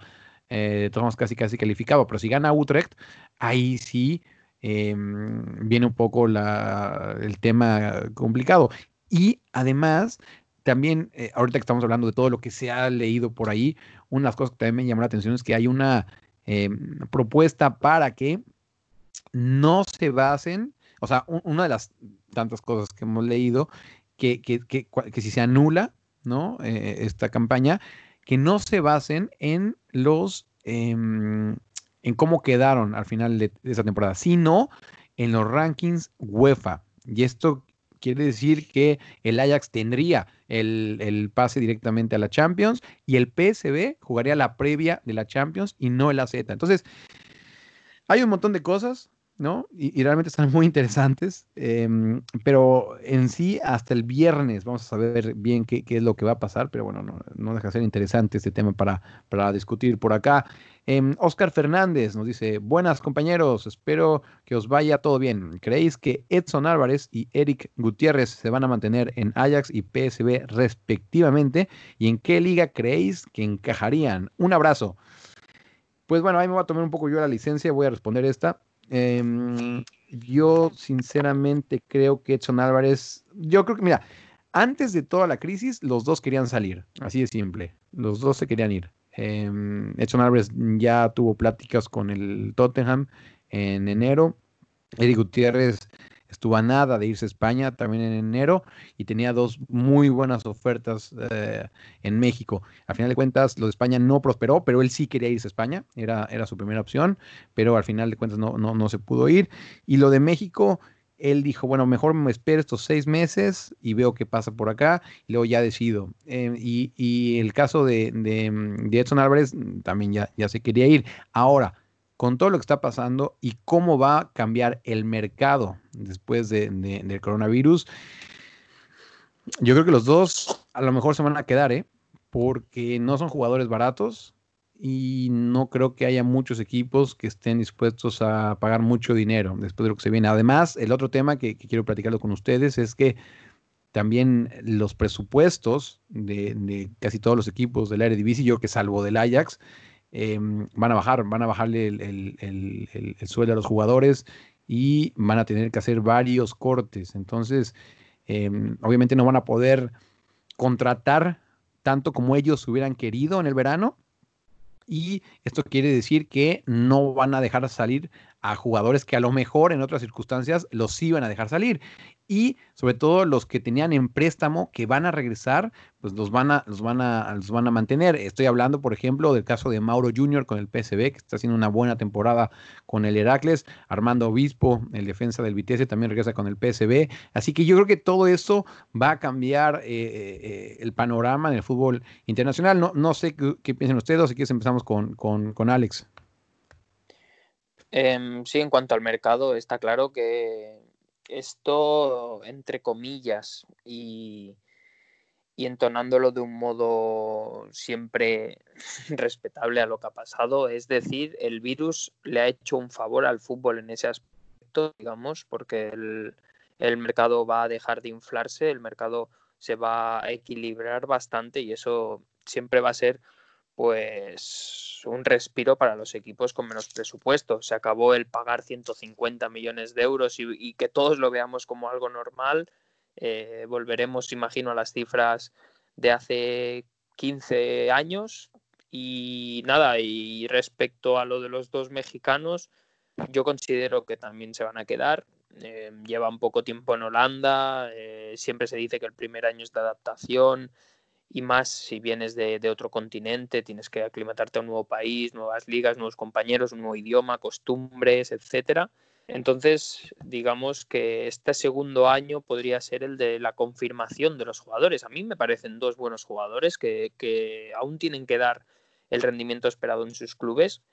Speaker 2: eh, formas, casi casi calificado. Pero si gana Utrecht, ahí sí em, viene un poco la, el tema complicado. Y además, también, eh, ahorita que estamos hablando de todo lo que se ha leído por ahí, una de las cosas que también me llamó la atención es que hay una eh, propuesta para que no se basen, o sea, un- una de las tantas cosas que hemos leído, que, que, que, que si se anula, ¿no? Eh, esta campaña, que no se basen en los, em, en cómo quedaron al final de, esa temporada, sino en los rankings UEFA. Y esto quiere decir que el Ajax tendría el, el pase directamente a la Champions y el PSV jugaría la previa de la Champions y no el AZ. Entonces, hay un montón de cosas, ¿no? Y, realmente están muy interesantes, em, pero en sí, hasta el viernes vamos a saber bien qué, qué es lo que va a pasar, pero bueno, no, no deja de ser interesante este tema para, para discutir por acá. Em, Oscar Fernández nos dice, buenas compañeros, espero que os vaya todo bien. ¿Creéis que Edson Álvarez y Eric Gutiérrez se van a mantener en Ajax y PSV respectivamente? ¿Y en qué liga creéis que encajarían? Un abrazo. Pues bueno, ahí me voy a tomar un poco yo la licencia, voy a responder esta. Em, yo sinceramente creo que Edson Álvarez, yo creo que, mira, antes de toda la crisis, los dos querían salir, así de simple, los dos se querían ir. Em, Edson Álvarez ya tuvo pláticas con el Tottenham en enero, Eric Gutiérrez estuvo a nada de irse a España también en enero y tenía dos muy buenas ofertas eh, en México. A final de cuentas, lo de España no prosperó, pero él sí quería irse a España, era, era su primera opción, pero al final de cuentas no, no, no se pudo ir. Y lo de México, él dijo, bueno, mejor me espero estos seis meses y veo qué pasa por acá y luego ya decido. Eh, y, y, el caso de, de, de, Edson Álvarez también ya, ya se quería ir. Ahora, con todo lo que está pasando y cómo va a cambiar el mercado después de, de, del coronavirus, yo creo que los dos a lo mejor se van a quedar, ¿eh? porque no son jugadores baratos y no creo que haya muchos equipos que estén dispuestos a pagar mucho dinero después de lo que se viene. Además, el otro tema que, que quiero platicarlo con ustedes es que también los presupuestos de, de casi todos los equipos del Eredivisie, yo que salvo del Ajax, eh, van a bajar, van a bajarle el, el, el, el, sueldo a los jugadores y van a tener que hacer varios cortes. Entonces, eh, obviamente no van a poder contratar tanto como ellos hubieran querido en el verano. Y esto quiere decir que no van a dejar salir a jugadores que a lo mejor en otras circunstancias los iban a dejar salir. Y sobre todo los que tenían en préstamo que van a regresar, pues los van a, los van a, los van a mantener. Estoy hablando, por ejemplo, del caso de Mauro Junior con el PSV, que está haciendo una buena temporada con el Heracles. Armando Obispo, el defensa del Vitesse, también regresa con el PSV. Así que yo creo que todo eso va a cambiar eh, eh, el panorama en el fútbol internacional. No, no sé qué, qué piensan ustedes, si quieres empezamos con, con, con Alex.
Speaker 3: Eh, sí, en cuanto al mercado, está claro que esto, entre comillas, y, y, entonándolo de un modo siempre respetable a lo que ha pasado, es decir, el virus le ha hecho un favor al fútbol en ese aspecto digamos, porque el, el mercado va a dejar de inflarse, el mercado se va a equilibrar bastante y eso siempre va a ser pues un respiro para los equipos con menos presupuesto. Se acabó el pagar 150 millones de euros y, que todos lo veamos como algo normal. Eh, volveremos, imagino, a las cifras de hace 15 años. Y nada, y respecto a lo de los dos mexicanos, yo considero que también se van a quedar. Eh, llevan poco tiempo en Holanda, eh, siempre se dice que el primer año es de adaptación y más si vienes de, otro continente, tienes que aclimatarte a un nuevo país, nuevas ligas, nuevos compañeros, un nuevo idioma, costumbres, etcétera. Entonces, digamos que este segundo año podría ser el de la confirmación de los jugadores. A mí me parecen dos buenos jugadores que, que aún tienen que dar el rendimiento esperado en sus clubes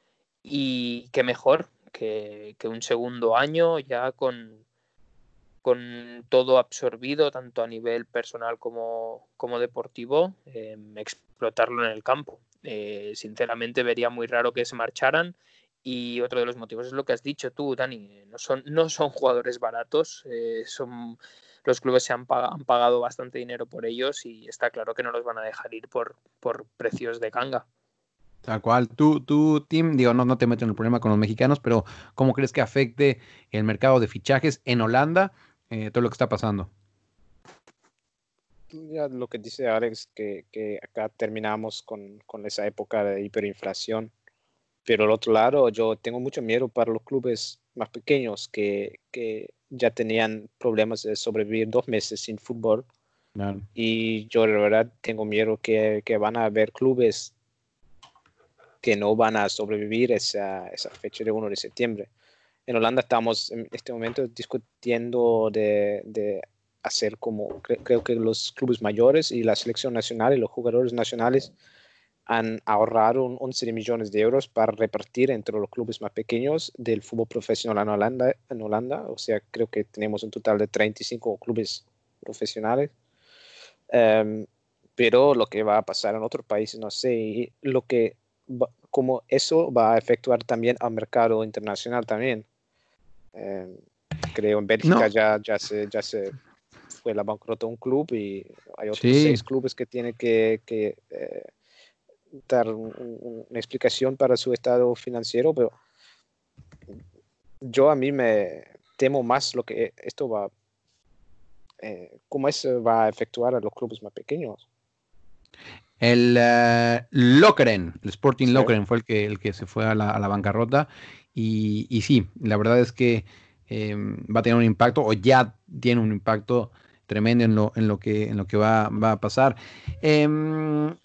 Speaker 3: y que mejor que, que un segundo año ya con, con todo absorbido, tanto a nivel personal como, como deportivo, eh, explotarlo en el campo. Eh, sinceramente vería muy raro que se marcharan y otro de los motivos es lo que has dicho tú, Dani, no son, no son jugadores baratos, eh, son, los clubes se han, pag han, pagado bastante dinero por ellos y está claro que no los van a dejar ir por, por precios de canga.
Speaker 2: Tal cual. Tú, tú, Tim, digo, no, no te meto en el problema con los mexicanos, pero ¿cómo crees que afecte el mercado de fichajes en Holanda eh, todo lo que está pasando?
Speaker 4: Ya lo que dice Alex, que, que acá terminamos con, con, esa época de hiperinflación, pero al otro lado yo tengo mucho miedo para los clubes más pequeños que, que ya tenían problemas de sobrevivir dos meses sin fútbol. Claro. Y yo de verdad tengo miedo que, que van a haber clubes que no van a sobrevivir esa, esa fecha de 1 de septiembre. En Holanda estamos en este momento discutiendo de, de hacer como, cre creo que los clubes mayores y la selección nacional y los jugadores nacionales han ahorrado un 11 millones de euros para repartir entre los clubes más pequeños del fútbol profesional en Holanda, en Holanda. O sea, creo que tenemos un total de 35 clubes profesionales. Um, pero lo que va a pasar en otros países, no sé, y lo que como eso va a efectuar también al mercado internacional también. Eh, creo en Bélgica no. ya, ya, se, ya se fue la bancarrota un club y hay otros sí. seis clubes que tienen que, que eh, dar un, un, una explicación para su estado financiero, pero yo a mí me temo más lo que esto va, eh, cómo eso va a efectuar a los clubes más pequeños.
Speaker 2: El uh, Lokeren, el Sporting sí. Lokeren fue el que, el que se fue a la, a la bancarrota y, sí, la verdad es que eh, va a tener un impacto o ya tiene un impacto tremendo en lo, en lo, que, en lo que va, va a pasar. Eh,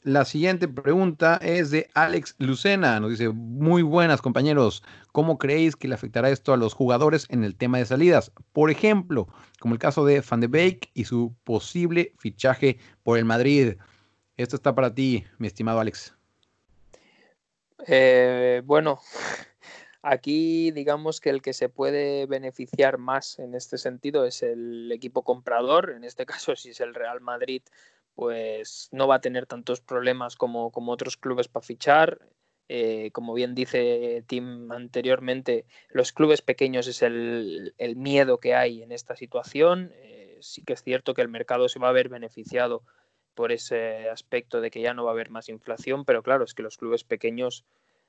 Speaker 2: la siguiente pregunta es de Alex Lucena. Nos dice, muy buenas compañeros, ¿cómo creéis que le afectará esto a los jugadores en el tema de salidas? Por ejemplo, como el caso de Van de Beek y su posible fichaje por el Madrid. Esto está para ti, mi estimado Alex.
Speaker 3: Eh, bueno, aquí digamos que el que se puede beneficiar más en este sentido es el equipo comprador. En este caso, si es el Real Madrid, pues no va a tener tantos problemas como, otros clubes para fichar. Eh, como bien dice Tim anteriormente, los clubes pequeños es el, el miedo que hay en esta situación. Eh, sí que es cierto que el mercado se va a ver beneficiado por ese aspecto de que ya no va a haber más inflación, pero claro, es que los clubes pequeños,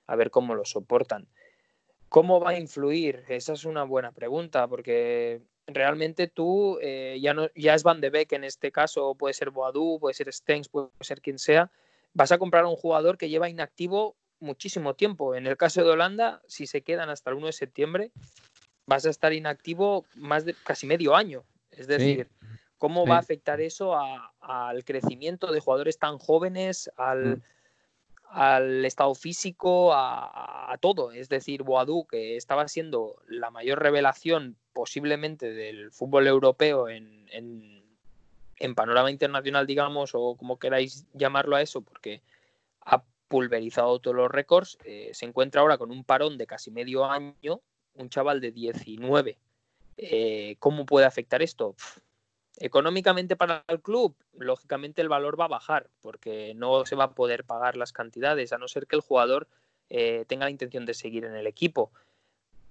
Speaker 3: a ver cómo lo soportan. ¿Cómo va a influir? Esa es una buena pregunta, porque realmente tú eh, ya, no, ya es Van de Beek en este caso, puede ser Boadú, puede ser Stengs, puede ser quien sea, vas a comprar a un jugador que lleva inactivo muchísimo tiempo. En el caso de Holanda, si se quedan hasta el 1 de septiembre, vas a estar inactivo más de casi medio año. Es decir, sí. ¿Cómo sí. va a afectar eso a, al crecimiento de jugadores tan jóvenes, al, mm. Al estado físico, a, todo? Es decir, Boadú, que estaba siendo la mayor revelación posiblemente del fútbol europeo en, en, panorama internacional, digamos, o como queráis llamarlo a eso, porque ha pulverizado todos los récords, eh, se encuentra ahora con un parón de casi medio año, un chaval de 19. Eh, ¿Cómo puede afectar esto? Económicamente para el club, lógicamente el valor va a bajar porque no se va a poder pagar las cantidades, a no ser que el jugador eh, tenga la intención de seguir en el equipo.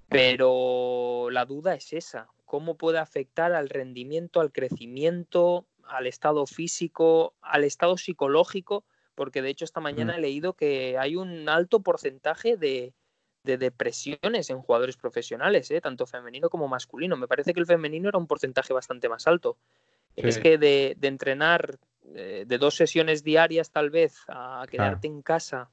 Speaker 3: Pero la duda es esa, ¿cómo puede afectar al rendimiento, al crecimiento, al estado físico, al estado psicológico? Porque de hecho esta mañana he leído que hay un alto porcentaje de, de depresiones en jugadores profesionales, ¿eh? tanto femenino como masculino. Me parece que el femenino era un porcentaje bastante más alto. Es que de, de entrenar eh, de dos sesiones diarias tal vez a quedarte en casa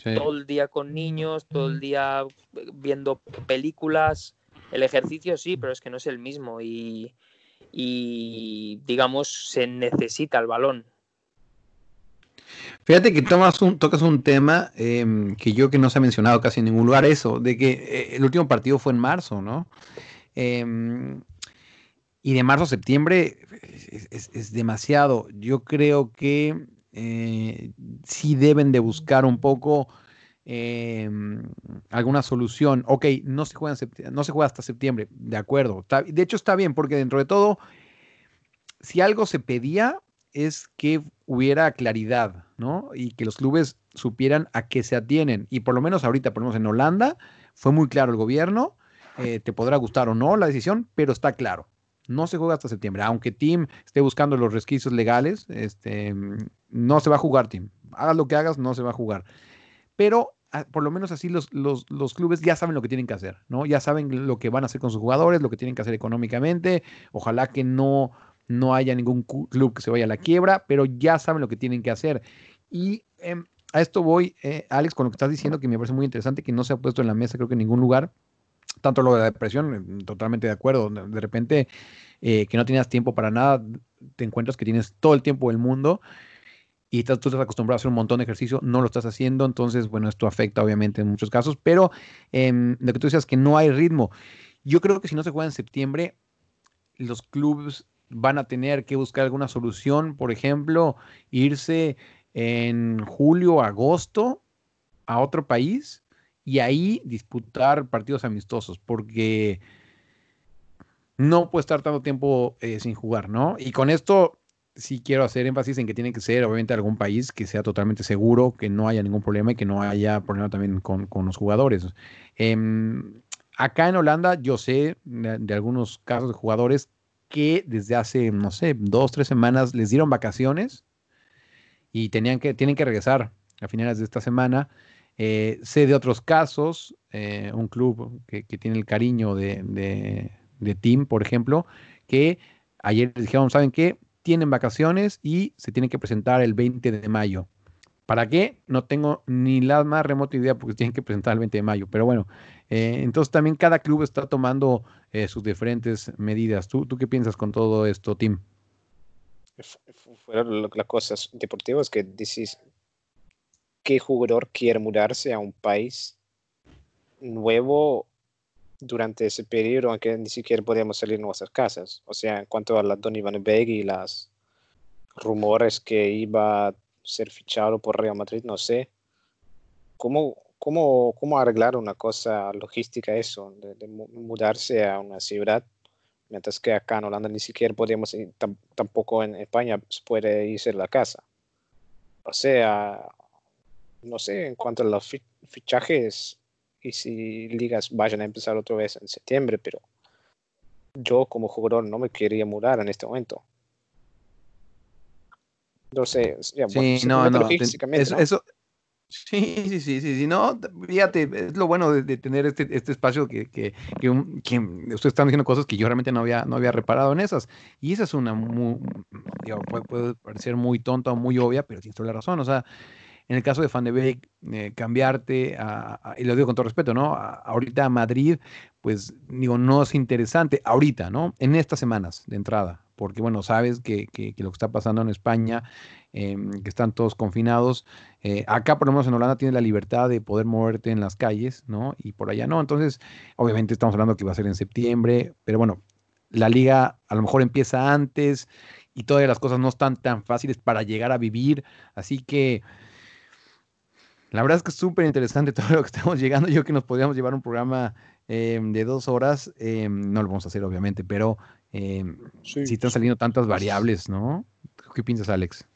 Speaker 2: Sí.
Speaker 3: todo el día con niños, todo el día eh, viendo películas. El ejercicio sí, pero es que no es el mismo y, y, digamos, se necesita el balón.
Speaker 2: Fíjate que tomas un, tocas un tema em, que yo que no se ha mencionado casi en ningún lugar, eso, de que eh, el último partido fue en marzo, ¿no? Em, y de marzo a septiembre es, demasiado. Yo creo que eh, sí deben de buscar un poco em, alguna solución. Ok, no se juega, hasta septiembre, de acuerdo. De hecho está bien, porque dentro de todo, si algo se pedía es que hubiera claridad, ¿no? Y que los clubes supieran a qué se atienen. Y por lo menos ahorita, por en Holanda, fue muy claro el gobierno. eh, te podrá gustar o no la decisión, pero está claro. No se juega hasta septiembre. Aunque Team esté buscando los resquicios legales, este, no se va a jugar Team. Hagas lo que hagas, no se va a jugar. Pero ah, por lo menos así los, los, los clubes ya saben lo que tienen que hacer, ¿no? Ya saben lo que van a hacer con sus jugadores, lo que tienen que hacer económicamente. Ojalá que no, no haya ningún club que se vaya a la quiebra, pero ya saben lo que tienen que hacer. Y em, a esto voy, eh, Alex, con lo que estás diciendo, que me parece muy interesante, que no se ha puesto en la mesa, creo que en ningún lugar. Tanto lo de la depresión, eh, totalmente de acuerdo. De de repente, eh, que no tenías tiempo para nada, te encuentras que tienes todo el tiempo del mundo y estás- tú estás acostumbrado a hacer un montón de ejercicio, no lo estás haciendo, entonces, bueno, esto afecta obviamente en muchos casos, pero em, lo que tú decías, que no hay ritmo. Yo creo que si no se juega en septiembre, los clubes van a tener que buscar alguna solución, por ejemplo, irse en julio, agosto a otro país y ahí disputar partidos amistosos, porque no puede estar tanto tiempo eh, sin jugar, ¿no? Y con esto sí quiero hacer énfasis en que tiene que ser, obviamente, algún país que sea totalmente seguro, que no haya ningún problema y que no haya problema también con, con los jugadores. Em, acá en Holanda yo sé de, de algunos casos de jugadores que desde hace, no sé, dos, tres semanas les dieron vacaciones y tenían que, tienen que regresar a finales de esta semana. Eh, sé de otros casos, eh, un club que, tiene el cariño de, de, de Team, por ejemplo, que ayer les dijeron, ¿saben qué? Tienen vacaciones y se tienen que presentar el 20 de mayo. ¿Para qué? No tengo ni la más remota idea porque tienen que presentar el 20 de mayo. Pero bueno, eh, entonces también cada club está tomando eh, sus diferentes medidas. ¿Tú, ¿Tú qué piensas con todo esto, Tim?
Speaker 4: Fu- fu- Fueron las cosas deportivas que dices, ¿qué jugador quiere mudarse a un país nuevo durante ese periodo en que ni siquiera podíamos salir de nuestras casas? O sea, en cuanto a la Donny Van de Beek y las rumores que iba ser fichado por Real Madrid, no sé. ¿Cómo, cómo, cómo arreglar una cosa logística eso, de, de mu- mudarse a una ciudad mientras que acá en Holanda ni siquiera podemos tampoco en España se puede irse a la casa. O sea, no sé, en cuanto a los fi- fichajes y si ligas vayan a empezar otra vez en septiembre, pero yo como jugador no me quería mudar en este momento. No sé, es- ya, bueno,
Speaker 2: Sí, no, no. te-
Speaker 4: logísticamente,
Speaker 2: eso,
Speaker 4: ¿no?
Speaker 2: eso- sí, sí, sí, sí, sí, no, fíjate, es lo bueno de, de tener este, este espacio que, que, que, un- que ustedes están diciendo cosas que yo realmente no había, no había reparado en esas. Y esa es una, muy, digo, puede, puede parecer muy tonta o muy obvia, pero tienes toda la razón. O sea, en el caso de Van de Beek, eh, cambiarte, a, a- y lo digo con todo respeto, ¿no? A- ahorita a Madrid, pues digo, no es interesante, ahorita, ¿no? En estas semanas de entrada, porque bueno, sabes que, que- lo que está pasando en España, em, que están todos confinados, eh, acá por lo menos en Holanda tienes la libertad de poder moverte en las calles, ¿no? Y por allá no, entonces, obviamente estamos hablando que va a ser en septiembre, pero bueno, la liga a lo mejor empieza antes y todavía las cosas no están tan fáciles para llegar a vivir, así que... La verdad es que es súper interesante todo lo que estamos llegando. Yo que nos podríamos llevar un programa eh, de dos horas, eh, no lo vamos a hacer obviamente, pero eh,
Speaker 4: Sí,
Speaker 2: si están saliendo tantas variables, ¿no? ¿Qué piensas, Alex?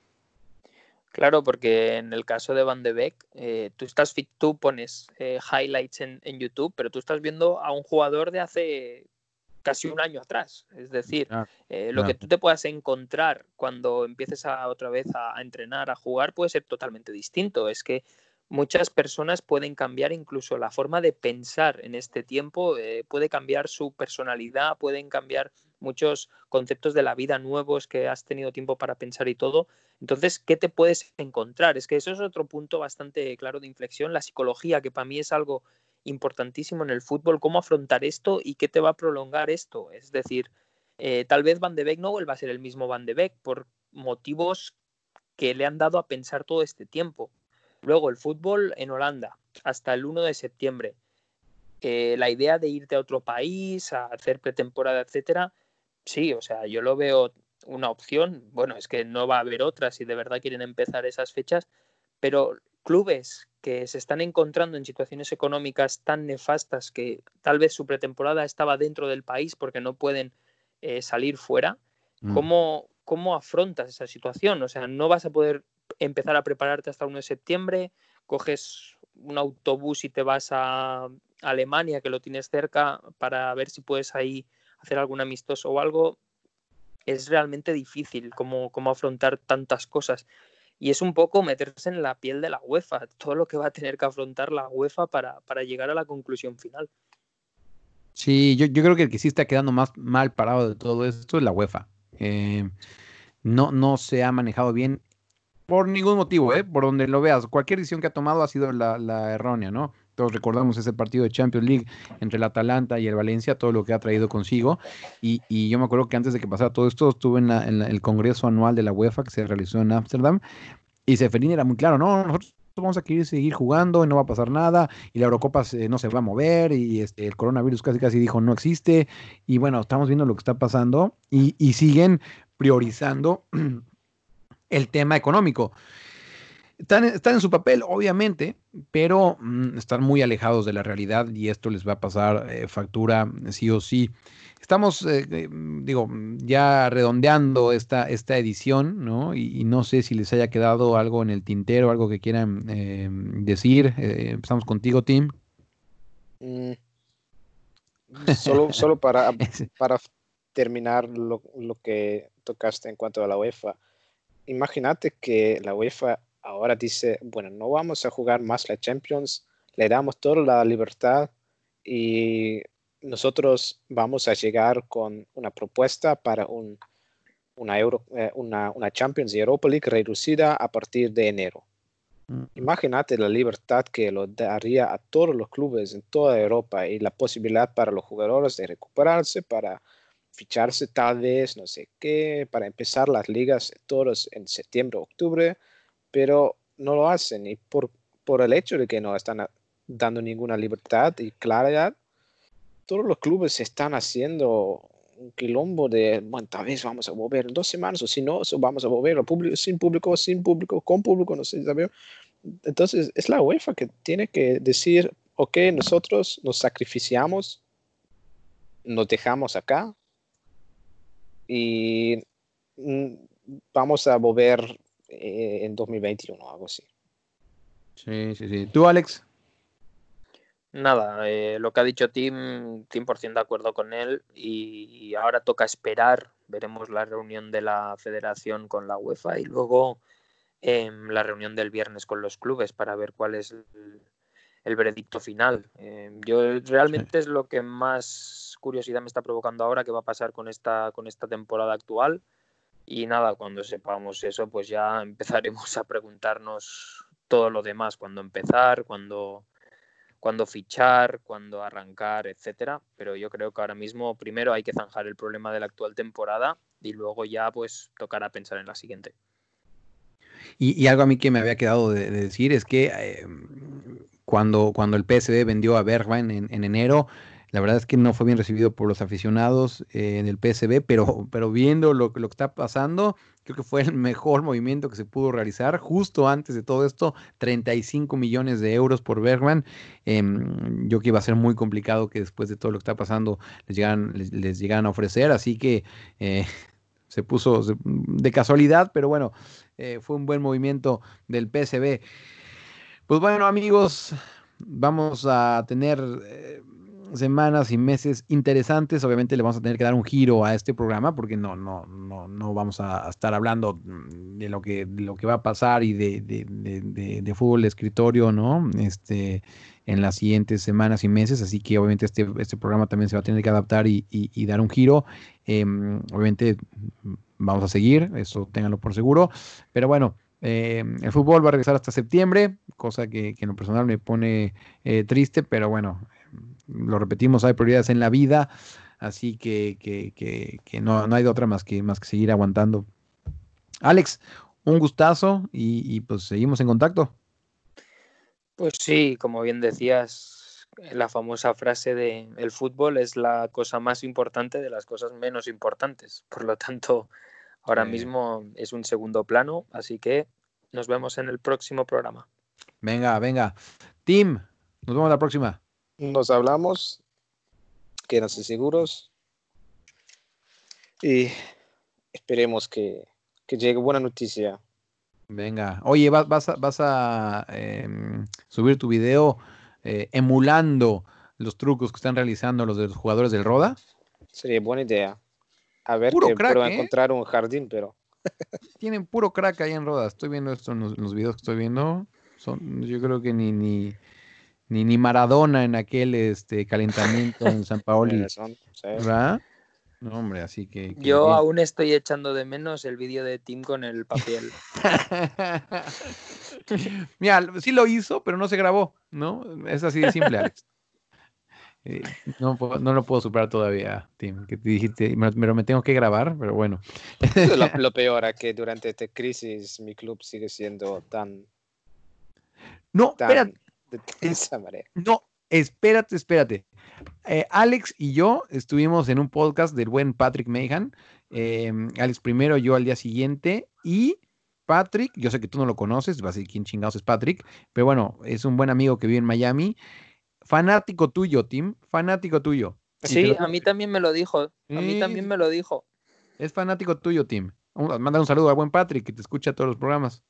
Speaker 3: Claro, porque en el caso de Van de Beek, eh, tú, estás, tú pones eh, highlights en, en YouTube, pero tú estás viendo a un jugador de hace casi un año atrás. Es decir,
Speaker 2: Claro,
Speaker 3: eh, lo que tú te puedas encontrar cuando empieces a, otra vez a, a entrenar, a jugar, puede ser totalmente distinto. Es que muchas personas pueden cambiar incluso la forma de pensar en este tiempo, eh, puede cambiar su personalidad, pueden cambiar muchos conceptos de la vida nuevos que has tenido tiempo para pensar y todo. Entonces, ¿qué te puedes encontrar? Es que eso es otro punto bastante claro de inflexión, la psicología, que para mí es algo importantísimo en el fútbol, cómo afrontar esto y qué te va a prolongar esto. Es decir, eh, tal vez Van de Beek no vuelva a ser el mismo Van de Beek por motivos que le han dado a pensar todo este tiempo. Luego, el fútbol en Holanda, hasta el 1 de septiembre. Eh, la idea de irte a otro país, a hacer pretemporada, etcétera, sí, o sea, yo lo veo una opción. Bueno, es que no va a haber otra si de verdad quieren empezar esas fechas, pero clubes que se están encontrando en situaciones económicas tan nefastas que tal vez su pretemporada estaba dentro del país porque no pueden eh, salir fuera,
Speaker 2: Mm.
Speaker 3: ¿cómo, ¿cómo afrontas esa situación? O sea, no vas a poder empezar a prepararte hasta el 1 de septiembre, coges un autobús y te vas a Alemania, que lo tienes cerca, para ver si puedes ahí hacer algún amistoso o algo. Es realmente difícil cómo, afrontar tantas cosas. Y es un poco meterse en la piel de la UEFA, todo lo que va a tener que afrontar la UEFA para, para llegar a la conclusión final.
Speaker 2: Sí, yo, yo creo que el que sí está quedando más mal parado de todo esto es la UEFA. Eh, no, no se ha manejado bien por ningún motivo, ¿eh? por donde lo veas. Cualquier decisión que ha tomado ha sido la, la errónea, ¿no? Todos recordamos ese partido de Champions League entre el Atalanta y el Valencia, todo lo que ha traído consigo. Y, y yo me acuerdo que antes de que pasara todo esto, estuve en, la- en la- el Congreso Anual de la UEFA que se realizó en Ámsterdam. Y Seferín era muy claro, no, nosotros vamos a querer seguir jugando y no va a pasar nada. Y la Eurocopa se- no se va a mover. Y este, el coronavirus casi casi dijo no existe. Y bueno, estamos viendo lo que está pasando. Y, y siguen priorizando el tema económico. Están, están en su papel, obviamente, pero mm, están muy alejados de la realidad y esto les va a pasar eh, factura sí o sí. Estamos, eh, eh, digo, ya redondeando esta, esta edición, ¿no? Y, y no sé si les haya quedado algo en el tintero, algo que quieran eh, decir. Empezamos contigo, Tim.
Speaker 4: Mm. Solo, solo para, para terminar lo, lo que tocaste en cuanto a la UEFA. Imagínate que la UEFA ahora dice, bueno, no vamos a jugar más la Champions, le damos toda la libertad y nosotros vamos a llegar con una propuesta para un, una, Euro, eh, una, una Champions y Europa League reducida a partir de enero.
Speaker 2: Mm.
Speaker 4: Imagínate la libertad que lo daría a todos los clubes en toda Europa y la posibilidad para los jugadores de recuperarse, para ficharse tal vez, no sé qué, para empezar las ligas todos en septiembre, octubre, pero no lo hacen y por, por el hecho de que no están a- dando ninguna libertad y claridad, todos los clubes están haciendo un quilombo de, bueno, tal vez vamos a volver en dos semanas o si no, o vamos a volver al público, sin público, sin público, con público, no sé, ¿sabes? Entonces es la UEFA que tiene que decir, ok, nosotros nos sacrificamos, nos dejamos acá y mm, vamos a volver eh, en 2021 algo así.
Speaker 2: Sí, sí, sí. ¿Tú, Alex?
Speaker 3: Nada, eh, lo que ha dicho Tim, 100% de acuerdo con él y, y ahora toca esperar, veremos la reunión de la federación con la UEFA y luego em, la reunión del viernes con los clubes para ver cuál es el, el veredicto final. Em, yo realmente es lo que más curiosidad me está provocando ahora, qué va a pasar con esta, con esta temporada actual y nada, cuando sepamos eso, pues ya empezaremos a preguntarnos todo lo demás, cuándo empezar, cuándo cuándo fichar, cuándo arrancar, etcétera. Pero yo creo que ahora mismo primero hay que zanjar el problema de la actual temporada y luego ya pues tocará pensar en la siguiente.
Speaker 2: Y, algo a mí que me había quedado de, de decir es que eh, cuando, cuando el PSV vendió a Bergwijn en, en enero, la verdad es que no fue bien recibido por los aficionados eh, del PSV, pero, pero viendo lo, lo que está pasando, creo que fue el mejor movimiento que se pudo realizar. Justo antes de todo esto, 35 millones de euros por Bergman. Eh, yo que iba a ser muy complicado que después de todo lo que está pasando les llegaran, les, les a ofrecer, así que eh, se puso de casualidad, pero bueno, eh, fue un buen movimiento del PSB. Pues bueno, amigos, vamos a tener semanas y meses interesantes. Obviamente le vamos a tener que dar un giro a este programa porque no, no, no, no vamos a, estar hablando mm, de lo que, de lo que va a pasar y de, de, de- de- fútbol de escritorio, ¿no? Este, en las siguientes semanas y meses. Así que obviamente este, este programa también se va a tener que adaptar y, y- y dar un giro. Em, obviamente mm, vamos a seguir, eso ténganlo por seguro. Pero bueno. eh, el fútbol va a regresar hasta septiembre, cosa que, que en lo personal me pone eh, triste, pero bueno, lo repetimos, hay prioridades en la vida, así que, que, que- que no, no hay de otra más que, más que seguir aguantando. Alex, un gustazo y, y pues seguimos en contacto.
Speaker 3: Pues sí, como bien decías, la famosa frase de el fútbol es la cosa más importante de las cosas menos importantes. Por lo tanto, ahora mismo es un segundo plano, así que nos vemos en el próximo programa.
Speaker 2: Venga, venga. Tim, nos vemos la próxima.
Speaker 4: Nos hablamos, quédense seguros y esperemos que, que llegue buena noticia.
Speaker 2: Venga. Oye, ¿vas, vas a, vas a em, subir tu video eh, emulando los trucos que están realizando los de los jugadores del Roda?
Speaker 4: Sería buena idea. A ver
Speaker 2: Puro
Speaker 4: que
Speaker 2: crack, ¿eh?
Speaker 4: encontrar un jardín, pero
Speaker 2: Tienen puro crack ahí en Roda. Estoy viendo esto en los, en los videos que estoy viendo. Son, yo creo que ni, ni, ni, ni Maradona en aquel este, calentamiento en San Paoli.
Speaker 4: tienes razón, sí.
Speaker 2: ¿Verdad? No, hombre, así que. que
Speaker 3: Yo
Speaker 2: bien.
Speaker 3: aún estoy echando de menos el vídeo de Tim con el papel.
Speaker 2: Mira, sí lo hizo, pero no se grabó, ¿no? Es así de simple, Alex. Eh, no, puedo- no lo puedo superar todavía, Tim. Que te dijiste, me, pero me tengo que grabar, pero bueno.
Speaker 4: lo, lo peor es que durante esta crisis mi club sigue siendo tan,
Speaker 2: No,
Speaker 4: tan
Speaker 2: espérate,
Speaker 4: de esa manera.
Speaker 2: no, espérate, espérate. Eh, Alex y yo estuvimos en un podcast del buen Patrick Mehan. eh, Alex primero, yo al día siguiente. Y Patrick, yo sé que tú no lo conoces, vas a decir quién chingados es Patrick, pero bueno, es un buen amigo que vive en Miami. Fanático tuyo, Tim, fanático tuyo.
Speaker 3: Sí,
Speaker 2: lo-
Speaker 3: a mí también me lo dijo. A mí
Speaker 2: Sí,
Speaker 3: también me lo dijo.
Speaker 2: Es fanático tuyo, Tim. Manda un saludo al buen Patrick que te escucha todos los programas.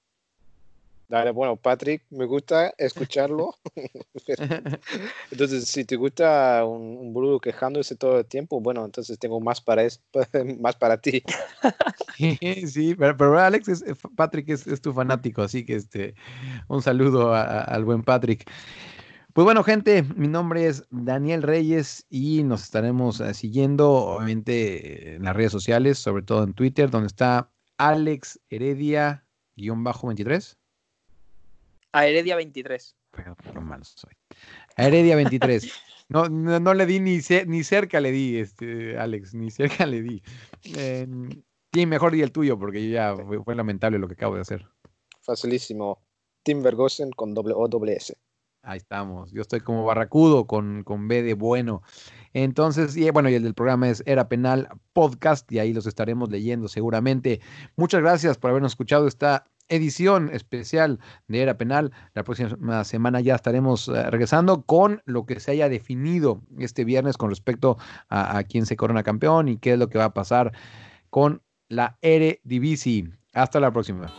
Speaker 4: Dale, bueno, Patrick, me gusta escucharlo. entonces, si te gusta un, un boludo quejándose todo el tiempo, bueno, entonces tengo más para, es- más para ti.
Speaker 2: sí, pero, pero Alex, es, eh, Patrick es, es tu fanático, así que este, un saludo a- a- al buen Patrick. Pues bueno, gente, mi nombre es Daniel Reyes y nos estaremos eh, siguiendo, obviamente, en las redes sociales, sobre todo en Twitter, donde está Alex Heredia-23.
Speaker 3: A Heredia 23.
Speaker 2: Pero malo soy. A Heredia 23. No, no, no le di ni, ni cerca le di, este, Alex, ni cerca le di. Eh, sí, mejor di el tuyo, porque ya fue, fue lamentable lo que acabo de hacer.
Speaker 4: Facilísimo. Tim Vergosen con doble O, doble S.
Speaker 2: Ahí estamos. Yo estoy como barracudo con, con B de bueno. Entonces, y bueno, y el del programa es Era Penal Podcast, y ahí los estaremos leyendo seguramente. Muchas gracias por habernos escuchado esta edición especial de Era Penal. La próxima semana ya estaremos eh, regresando con lo que se haya definido este viernes con respecto a, quién se corona campeón y qué es lo que va a pasar con la Eredivisie. Hasta la próxima.